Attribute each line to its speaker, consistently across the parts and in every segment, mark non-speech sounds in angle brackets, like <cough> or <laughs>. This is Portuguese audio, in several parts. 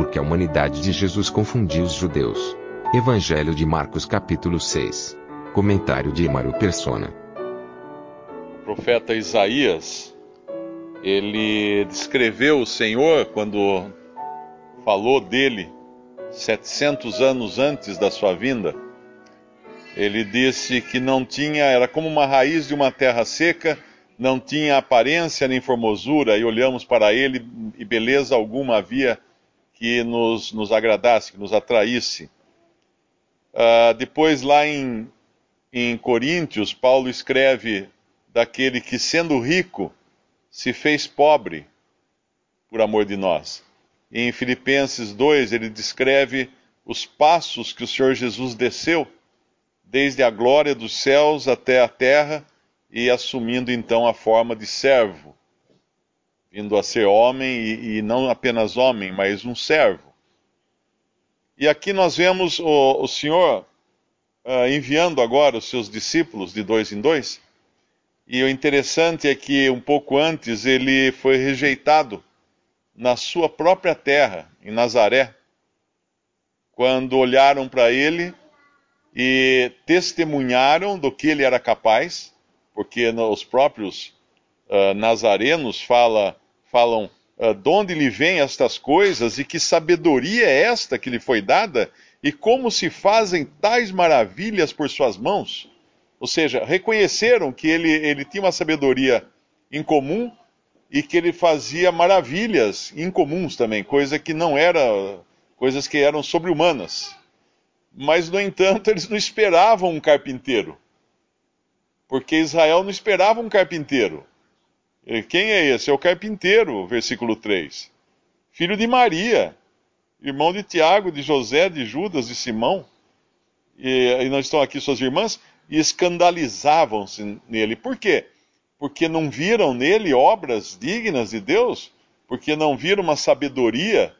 Speaker 1: Porque a humanidade de Jesus confundiu os judeus. Evangelho de Marcos capítulo 6. Comentário de Emaro Persona.
Speaker 2: O profeta Isaías, ele descreveu o Senhor quando falou dele 700 anos antes da sua vinda. Ele disse que não tinha, era como uma raiz de uma terra seca, não tinha aparência nem formosura, e olhamos para ele e beleza alguma havia que nos, nos agradasse, que nos atraísse. Uh, depois, lá em, em Coríntios, Paulo escreve daquele que, sendo rico, se fez pobre por amor de nós. Em Filipenses 2, ele descreve os passos que o Senhor Jesus desceu, desde a glória dos céus até a terra, e assumindo então a forma de servo, vindo a ser homem, e, e não apenas homem, mas um servo. E aqui nós vemos o, o Senhor uh, enviando agora os seus discípulos de dois em dois, e o interessante é que um pouco antes ele foi rejeitado na sua própria terra, em Nazaré, quando olharam para ele e testemunharam do que ele era capaz, porque os próprios uh, nazarenos fala, falam uh, de onde lhe vêm estas coisas e que sabedoria é esta que lhe foi dada e como se fazem tais maravilhas por suas mãos. Ou seja, reconheceram que ele, ele tinha uma sabedoria incomum e que ele fazia maravilhas incomuns também, coisa que não era, coisas que eram sobre-humanas. Mas, no entanto, eles não esperavam um carpinteiro. Porque Israel não esperava um carpinteiro. Quem é esse? É o carpinteiro, versículo 3. Filho de Maria, irmão de Tiago, de José, de Judas, de Simão. E, e não estão aqui suas irmãs? E escandalizavam-se nele. Por quê? porque não viram nele obras dignas de Deus? Porque não viram uma sabedoria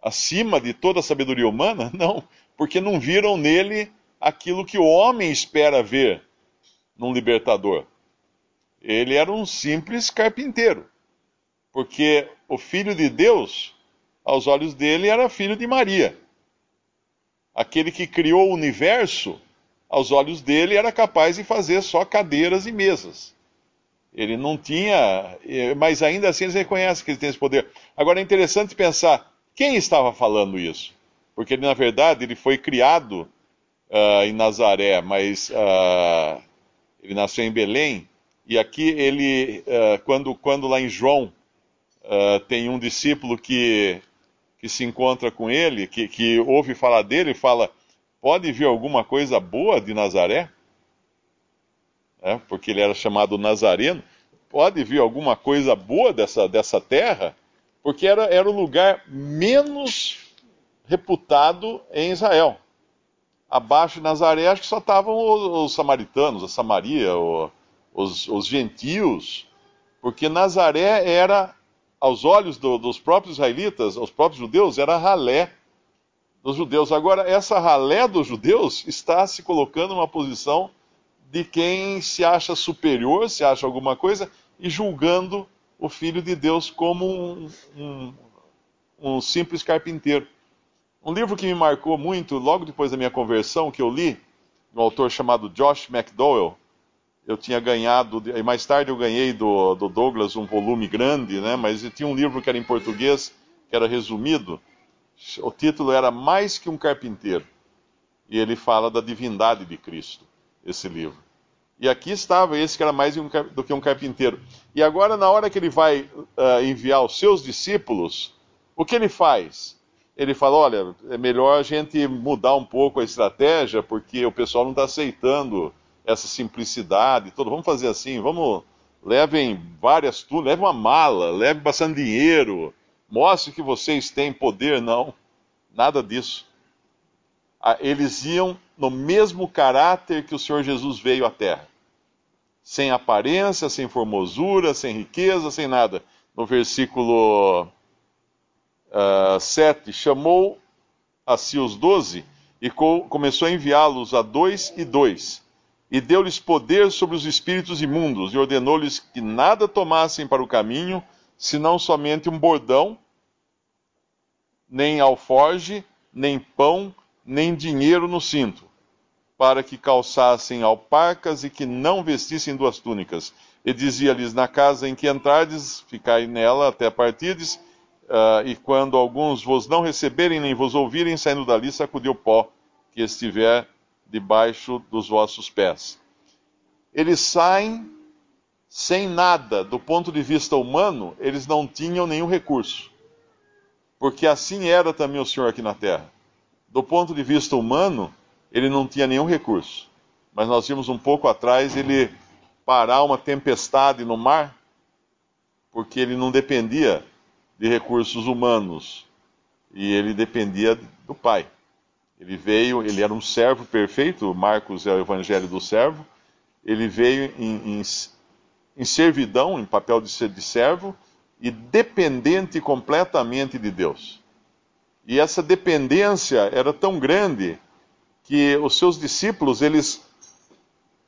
Speaker 2: acima de toda a sabedoria humana? <laughs> Não, porque não viram nele aquilo que o homem espera ver num libertador. Ele era um simples carpinteiro, porque o filho de Deus, aos olhos dele, era filho de Maria. Aquele que criou o universo, aos olhos dele, era capaz de fazer só cadeiras e mesas. Ele não tinha, mas ainda assim eles reconhecem que ele tem esse poder. Agora é interessante pensar quem estava falando isso, porque na verdade ele foi criado uh, em Nazaré, mas uh, ele nasceu em Belém. E aqui ele, uh, quando, quando lá em João tem um discípulo que, que se encontra com ele, que, que ouve falar dele, fala: pode vir alguma coisa boa de Nazaré? é, porque ele era chamado Nazareno, pode vir alguma coisa boa dessa, dessa terra, porque era, era o lugar menos reputado em Israel. Abaixo de Nazaré, acho que só estavam os, os samaritanos, a Samaria, o, os, os, gentios, porque Nazaré era, aos olhos do, dos próprios israelitas, os próprios judeus, era ralé dos judeus. Agora, essa ralé dos judeus está se colocando numa posição de quem se acha superior, se acha alguma coisa, e julgando o Filho de Deus como um, um, um simples carpinteiro. Um livro que me marcou muito, logo depois da minha conversão, que eu li, um autor chamado Josh McDowell, eu tinha ganhado, e mais tarde eu ganhei do, do, Douglas um volume grande, né, mas tinha um livro que era em português, que era resumido. O título era Mais que um Carpinteiro. E ele fala da divindade de Cristo esse livro. E aqui estava esse que era mais do que um carpinteiro. E agora, na hora que ele vai uh, enviar os seus discípulos, o que ele faz? Ele fala: olha, é melhor a gente mudar um pouco a estratégia, porque o pessoal não está aceitando essa simplicidade. Todo. Vamos fazer assim, vamos, levem várias túnicas, leve uma mala, leve bastante dinheiro, mostre que vocês têm poder. Não, nada disso. Ah, eles iam no mesmo caráter que o Senhor Jesus veio à Terra. Sem aparência, sem formosura, sem riqueza, sem nada. No versículo uh, ah, 7, chamou a si os doze e co começou a enviá-los a dois e dois. E deu-lhes poder sobre os espíritos imundos, e ordenou-lhes que nada tomassem para o caminho, senão somente um bordão, nem alforge, nem pão, nem dinheiro no cinto, para que calçassem alparcas e que não vestissem duas túnicas. E dizia-lhes: Na casa em que entrardes, ficai nela até partirdes, Uh, e quando alguns vos não receberem nem vos ouvirem, saindo dali, sacudi o pó que estiver debaixo dos vossos pés. Eles saem sem nada, do ponto de vista humano, eles não tinham nenhum recurso. Porque assim era também o Senhor aqui na terra. Do ponto de vista humano, ele não tinha nenhum recurso. Mas nós vimos um pouco atrás ele parar uma tempestade no mar, porque ele não dependia de recursos humanos e ele dependia do Pai. Ele veio, ele era um servo perfeito, Marcos é o evangelho do servo. Ele veio em, em, em servidão, em papel de, de servo, e dependente completamente de Deus. E essa dependência era tão grande que os seus discípulos, eles.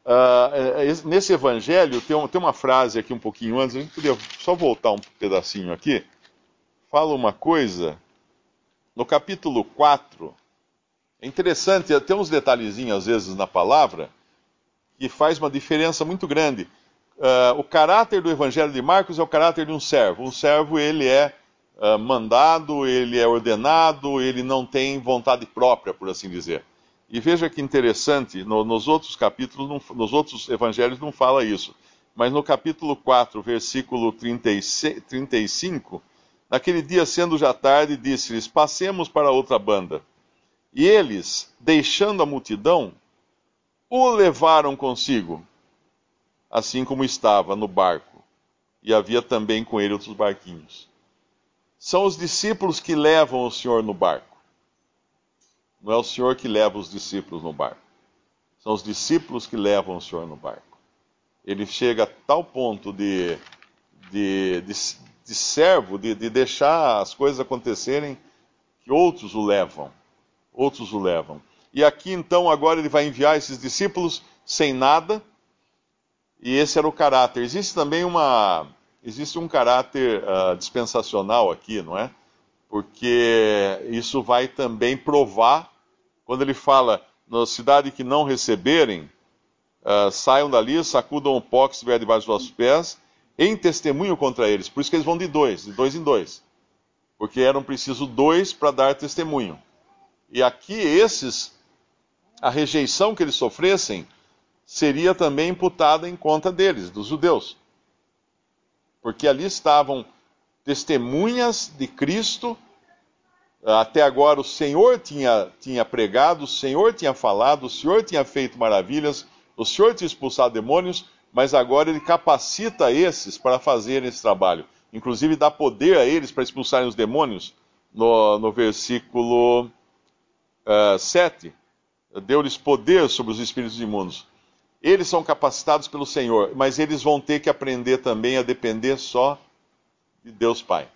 Speaker 2: Uh, nesse evangelho, tem, tem uma frase aqui um pouquinho antes, a gente podia só voltar um pedacinho aqui fala uma coisa, no capítulo 4, é interessante, tem uns detalhezinhos às vezes na palavra, que faz uma diferença muito grande. Uh, o caráter do Evangelho de Marcos é o caráter de um servo. Um servo, ele é uh, mandado, ele é ordenado, ele não tem vontade própria, por assim dizer. E veja que interessante, no, nos outros capítulos, não, nos outros evangelhos não fala isso. Mas no capítulo 4, versículo 36, 35, Naquele dia, sendo já tarde, disse-lhes: Passemos para outra banda. E eles, deixando a multidão, o levaram consigo, assim como estava no barco. E havia também com ele outros barquinhos. São os discípulos que levam o Senhor no barco. Não é o Senhor que leva os discípulos no barco. São os discípulos que levam o Senhor no barco. Ele chega a tal ponto de, de, de, de servo, de, de deixar as coisas acontecerem, que outros o levam. Outros o levam. E aqui então, agora ele vai enviar esses discípulos sem nada, e esse era o caráter. Existe também uma. Existe um caráter uh, dispensacional aqui, não é? Porque isso vai também provar, quando ele fala, na cidade que não receberem, uh, saiam dali, sacudam o pó que estiver debaixo dos vossos pés, em testemunho contra eles. Por isso que eles vão de dois, de dois em dois. Porque eram preciso dois para dar testemunho. E aqui esses, a rejeição que eles sofressem, seria também imputada em conta deles, dos judeus. Porque ali estavam testemunhas de Cristo. Até agora o Senhor tinha, tinha pregado, o Senhor tinha falado, o Senhor tinha feito maravilhas, o Senhor tinha expulsado demônios, mas agora ele capacita esses para fazerem esse trabalho. Inclusive dá poder a eles para expulsarem os demônios. No, no versículo uh, eh, 7, deu-lhes poder sobre os espíritos imundos. Eles são capacitados pelo Senhor, mas eles vão ter que aprender também a depender só de Deus Pai.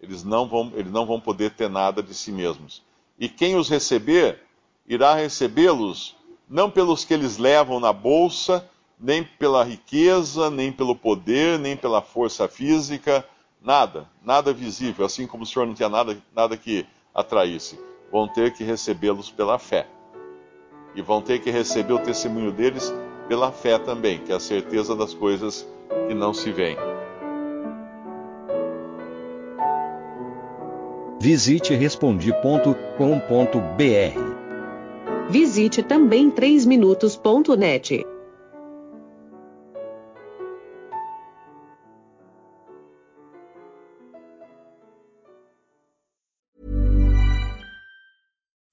Speaker 2: Eles não vão, eles não vão poder ter nada de si mesmos. E quem os receber, irá recebê-los não pelos que eles levam na bolsa, nem pela riqueza, nem pelo poder, nem pela força física, nada, nada visível, assim como o Senhor não tinha nada, nada que atraísse. Vão ter que recebê-los pela fé. E vão ter que receber o testemunho deles pela fé também, que é a certeza das coisas que não se veem.
Speaker 3: Visite respondi.com.br.
Speaker 4: Visite também 3minutos.net.